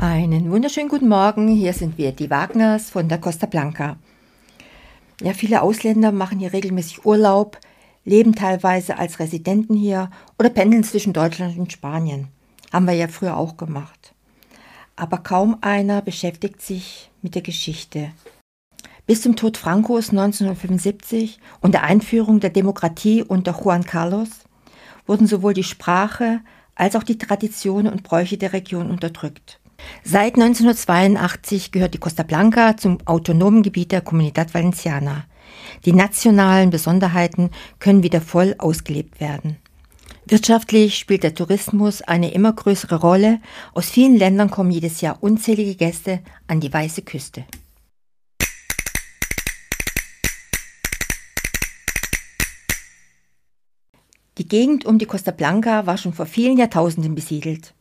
Einen wunderschönen guten Morgen. Hier sind wir, die Wagners von der Costa Blanca. Ja, viele Ausländer machen hier regelmäßig Urlaub, leben teilweise als Residenten hier oder pendeln zwischen Deutschland und Spanien. Haben wir ja früher auch gemacht. Aber kaum einer beschäftigt sich mit der Geschichte. Bis zum Tod Francos 1975 und der Einführung der Demokratie unter Juan Carlos wurden sowohl die Sprache als auch die Traditionen und Bräuche der Region unterdrückt. Seit 1982 gehört die Costa Blanca zum autonomen Gebiet der Comunidad Valenciana. Die nationalen Besonderheiten können wieder voll ausgelebt werden. Wirtschaftlich spielt der Tourismus eine immer größere Rolle. Aus vielen Ländern kommen jedes Jahr unzählige Gäste an die weiße Küste. Die Gegend um die Costa Blanca war schon vor vielen Jahrtausenden besiedelt.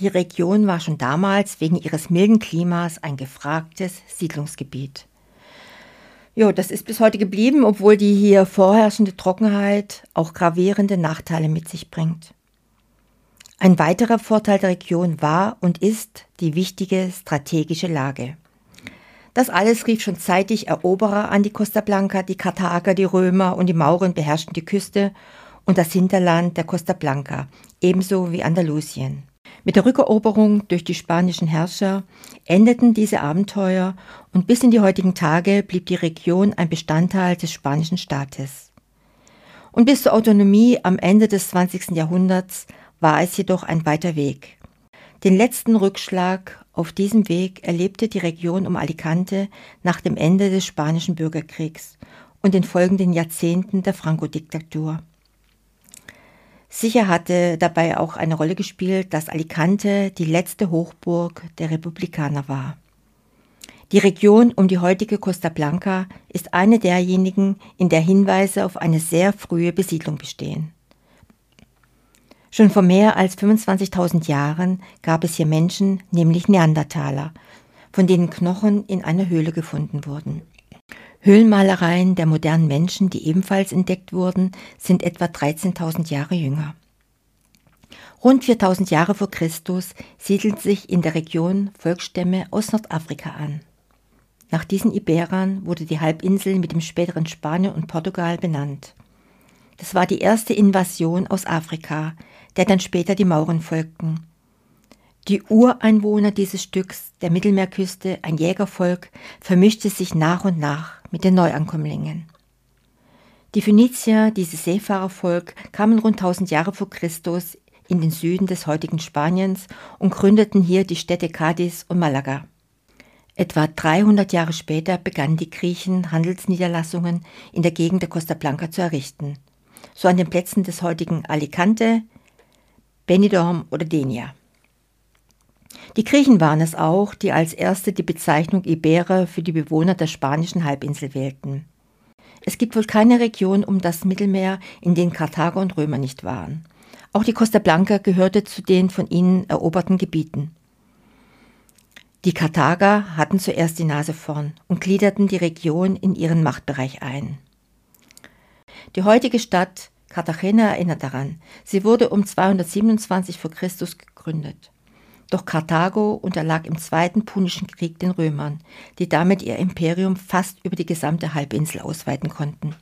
Die Region war schon damals wegen ihres milden Klimas ein gefragtes Siedlungsgebiet. Ja, das ist bis heute geblieben, obwohl die hier vorherrschende Trockenheit auch gravierende Nachteile mit sich bringt. Ein weiterer Vorteil der Region war und ist die wichtige strategische Lage. Das alles rief schon zeitig Eroberer an die Costa Blanca, die Karthager, die Römer und die Mauren beherrschten die Küste und das Hinterland der Costa Blanca, ebenso wie Andalusien. Mit der Rückeroberung durch die spanischen Herrscher endeten diese Abenteuer und bis in die heutigen Tage blieb die Region ein Bestandteil des spanischen Staates. Und bis zur Autonomie am Ende des 20. Jahrhunderts war es jedoch ein weiter Weg. Den letzten Rückschlag auf diesem Weg erlebte die Region um Alicante nach dem Ende des spanischen Bürgerkriegs und den folgenden Jahrzehnten der Franco-Diktatur. Sicher hatte dabei auch eine Rolle gespielt, dass Alicante die letzte Hochburg der Republikaner war. Die Region um die heutige Costa Blanca ist eine derjenigen, in der Hinweise auf eine sehr frühe Besiedlung bestehen. Schon vor mehr als 25.000 Jahren gab es hier Menschen, nämlich Neandertaler, von denen Knochen in einer Höhle gefunden wurden. Höhlenmalereien der modernen Menschen, die ebenfalls entdeckt wurden, sind etwa 13.000 Jahre jünger. Rund 4000 Jahre vor Christus siedelten sich in der Region Volksstämme aus Nordafrika an. Nach diesen Iberern wurde die Halbinsel mit dem späteren Spanien und Portugal benannt. Das war die erste Invasion aus Afrika, der dann später die Mauren folgten. Die Ureinwohner dieses Stücks der Mittelmeerküste, ein Jägervolk, vermischte sich nach und nach mit den Neuankömmlingen. Die Phönizier, dieses Seefahrervolk, kamen rund 1000 Jahre vor Christus in den Süden des heutigen Spaniens und gründeten hier die Städte Cadiz und Malaga. Etwa 300 Jahre später begannen die Griechen Handelsniederlassungen in der Gegend der Costa Blanca zu errichten, so an den Plätzen des heutigen Alicante, Benidorm oder Denia. Die Griechen waren es auch, die als erste die Bezeichnung Iberer für die Bewohner der spanischen Halbinsel wählten. Es gibt wohl keine Region um das Mittelmeer, in denen Karthager und Römer nicht waren. Auch die Costa Blanca gehörte zu den von ihnen eroberten Gebieten. Die Karthager hatten zuerst die Nase vorn und gliederten die Region in ihren Machtbereich ein. Die heutige Stadt Cartagena erinnert daran. Sie wurde um 227 vor Christus gegründet. Doch Karthago unterlag im Zweiten Punischen Krieg den Römern, die damit ihr Imperium fast über die gesamte Halbinsel ausweiten konnten.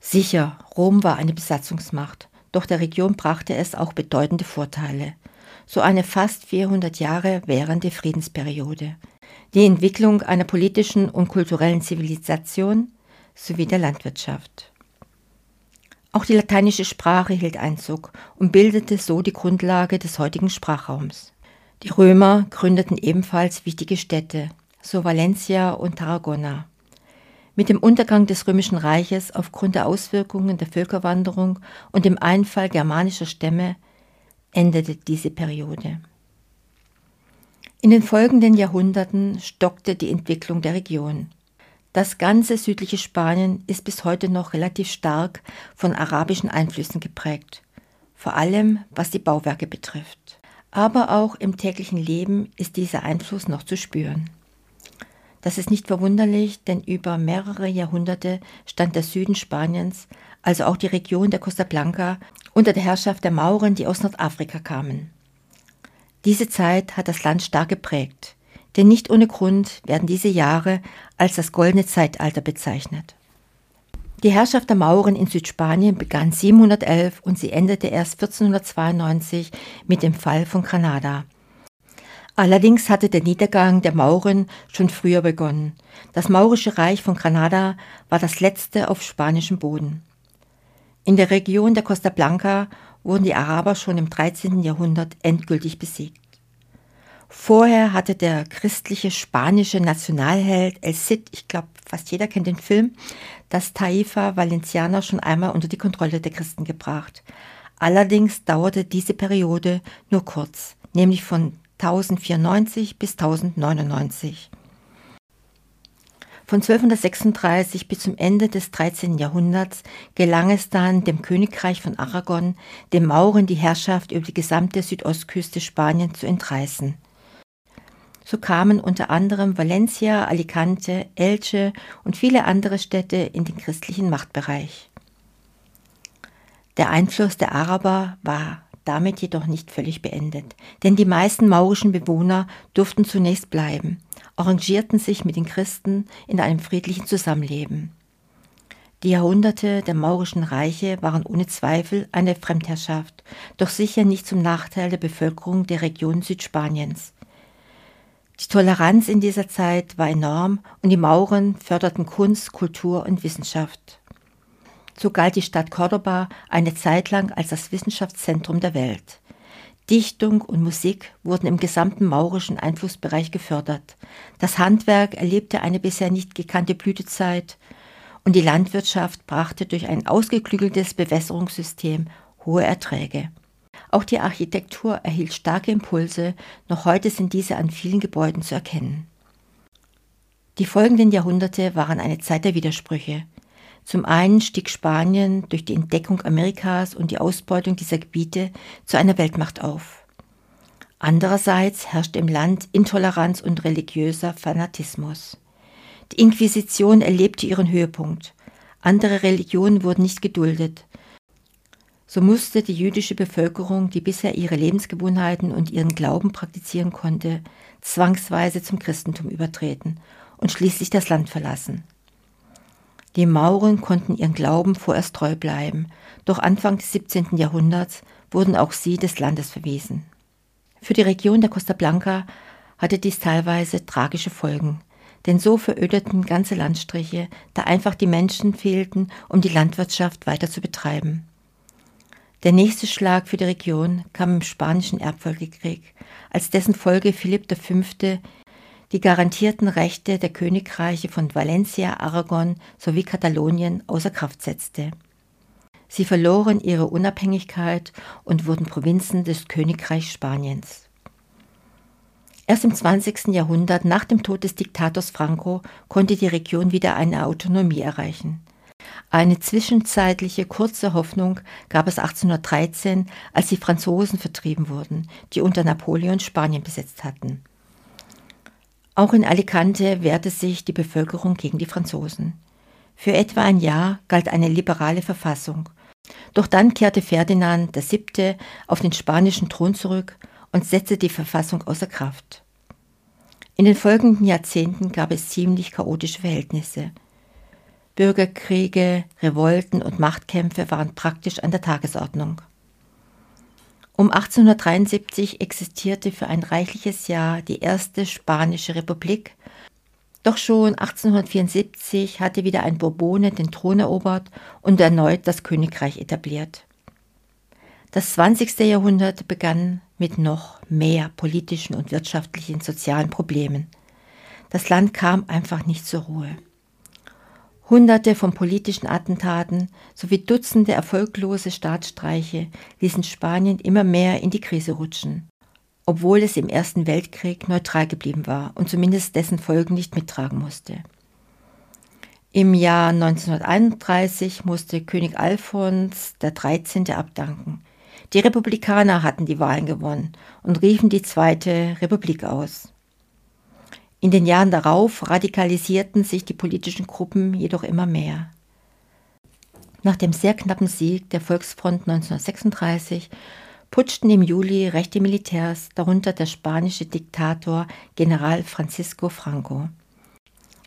Sicher, Rom war eine Besatzungsmacht, doch der Region brachte es auch bedeutende Vorteile. So eine fast 400 Jahre währende Friedensperiode, die Entwicklung einer politischen und kulturellen Zivilisation sowie der Landwirtschaft. Auch die lateinische Sprache hielt Einzug und bildete so die Grundlage des heutigen Sprachraums. Die Römer gründeten ebenfalls wichtige Städte, so Valencia und Tarragona. Mit dem Untergang des Römischen Reiches aufgrund der Auswirkungen der Völkerwanderung und dem Einfall germanischer Stämme endete diese Periode. In den folgenden Jahrhunderten stockte die Entwicklung der Region. Das ganze südliche Spanien ist bis heute noch relativ stark von arabischen Einflüssen geprägt, vor allem was die Bauwerke betrifft aber auch im täglichen Leben ist dieser Einfluss noch zu spüren. Das ist nicht verwunderlich, denn über mehrere Jahrhunderte stand der Süden Spaniens, also auch die Region der Costa Blanca, unter der Herrschaft der Mauren, die aus Nordafrika kamen. Diese Zeit hat das Land stark geprägt, denn nicht ohne Grund werden diese Jahre als das goldene Zeitalter bezeichnet. Die Herrschaft der Mauren in Südspanien begann 711 und sie endete erst 1492 mit dem Fall von Granada. Allerdings hatte der Niedergang der Mauren schon früher begonnen. Das maurische Reich von Granada war das letzte auf spanischem Boden. In der Region der Costa Blanca wurden die Araber schon im 13. Jahrhundert endgültig besiegt. Vorher hatte der christliche spanische Nationalheld El Cid, ich glaube, fast jeder kennt den Film, das Taifa Valencianer schon einmal unter die Kontrolle der Christen gebracht. Allerdings dauerte diese Periode nur kurz, nämlich von 1094 bis 1099. Von 1236 bis zum Ende des 13. Jahrhunderts gelang es dann dem Königreich von Aragon, den Mauren die Herrschaft über die gesamte Südostküste Spaniens zu entreißen. So kamen unter anderem Valencia, Alicante, Elche und viele andere Städte in den christlichen Machtbereich. Der Einfluss der Araber war damit jedoch nicht völlig beendet, denn die meisten maurischen Bewohner durften zunächst bleiben arrangierten sich mit den Christen in einem friedlichen Zusammenleben. Die Jahrhunderte der maurischen Reiche waren ohne Zweifel eine Fremdherrschaft, doch sicher nicht zum Nachteil der Bevölkerung der Region Südspaniens. Die Toleranz in dieser Zeit war enorm und die Mauren förderten Kunst, Kultur und Wissenschaft. So galt die Stadt Cordoba eine Zeit lang als das Wissenschaftszentrum der Welt. Dichtung und Musik wurden im gesamten maurischen Einflussbereich gefördert. Das Handwerk erlebte eine bisher nicht gekannte Blütezeit und die Landwirtschaft brachte durch ein ausgeklügeltes Bewässerungssystem hohe Erträge. Auch die Architektur erhielt starke Impulse, noch heute sind diese an vielen Gebäuden zu erkennen. Die folgenden Jahrhunderte waren eine Zeit der Widersprüche. Zum einen stieg Spanien durch die Entdeckung Amerikas und die Ausbeutung dieser Gebiete zu einer Weltmacht auf. Andererseits herrschte im Land Intoleranz und religiöser Fanatismus. Die Inquisition erlebte ihren Höhepunkt. Andere Religionen wurden nicht geduldet. So musste die jüdische Bevölkerung, die bisher ihre Lebensgewohnheiten und ihren Glauben praktizieren konnte, zwangsweise zum Christentum übertreten und schließlich das Land verlassen. Die Mauren konnten ihren Glauben vorerst treu bleiben, doch Anfang des 17. Jahrhunderts wurden auch sie des Landes verwiesen. Für die Region der Costa Blanca hatte dies teilweise tragische Folgen, denn so verödeten ganze Landstriche, da einfach die Menschen fehlten, um die Landwirtschaft weiter zu betreiben. Der nächste Schlag für die Region kam im Spanischen Erbfolgekrieg, als dessen Folge Philipp V die garantierten Rechte der Königreiche von Valencia, Aragon sowie Katalonien außer Kraft setzte. Sie verloren ihre Unabhängigkeit und wurden Provinzen des Königreichs Spaniens. Erst im 20. Jahrhundert nach dem Tod des Diktators Franco konnte die Region wieder eine Autonomie erreichen. Eine zwischenzeitliche kurze Hoffnung gab es 1813, als die Franzosen vertrieben wurden, die unter Napoleon Spanien besetzt hatten. Auch in Alicante wehrte sich die Bevölkerung gegen die Franzosen. Für etwa ein Jahr galt eine liberale Verfassung. Doch dann kehrte Ferdinand VII. auf den spanischen Thron zurück und setzte die Verfassung außer Kraft. In den folgenden Jahrzehnten gab es ziemlich chaotische Verhältnisse. Bürgerkriege, Revolten und Machtkämpfe waren praktisch an der Tagesordnung. Um 1873 existierte für ein reichliches Jahr die erste spanische Republik, doch schon 1874 hatte wieder ein Bourbone den Thron erobert und erneut das Königreich etabliert. Das 20. Jahrhundert begann mit noch mehr politischen und wirtschaftlichen sozialen Problemen. Das Land kam einfach nicht zur Ruhe. Hunderte von politischen Attentaten sowie Dutzende erfolglose Staatsstreiche ließen Spanien immer mehr in die Krise rutschen, obwohl es im Ersten Weltkrieg neutral geblieben war und zumindest dessen Folgen nicht mittragen musste. Im Jahr 1931 musste König Alfons XIII. abdanken. Die Republikaner hatten die Wahlen gewonnen und riefen die Zweite Republik aus. In den Jahren darauf radikalisierten sich die politischen Gruppen jedoch immer mehr. Nach dem sehr knappen Sieg der Volksfront 1936 putschten im Juli rechte Militärs, darunter der spanische Diktator General Francisco Franco.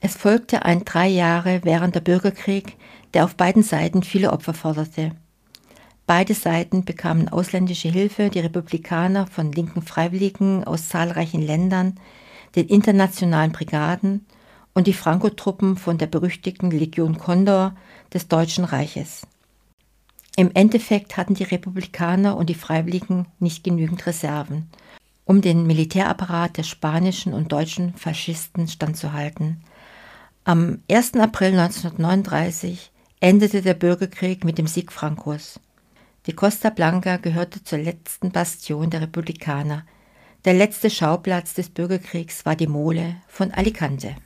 Es folgte ein drei Jahre währender Bürgerkrieg, der auf beiden Seiten viele Opfer forderte. Beide Seiten bekamen ausländische Hilfe, die Republikaner von linken Freiwilligen aus zahlreichen Ländern, den internationalen Brigaden und die Franco-Truppen von der berüchtigten Legion Condor des Deutschen Reiches. Im Endeffekt hatten die Republikaner und die Freiwilligen nicht genügend Reserven, um den Militärapparat der spanischen und deutschen Faschisten standzuhalten. Am 1. April 1939 endete der Bürgerkrieg mit dem Sieg Francos. Die Costa Blanca gehörte zur letzten Bastion der Republikaner. Der letzte Schauplatz des Bürgerkriegs war die Mole von Alicante.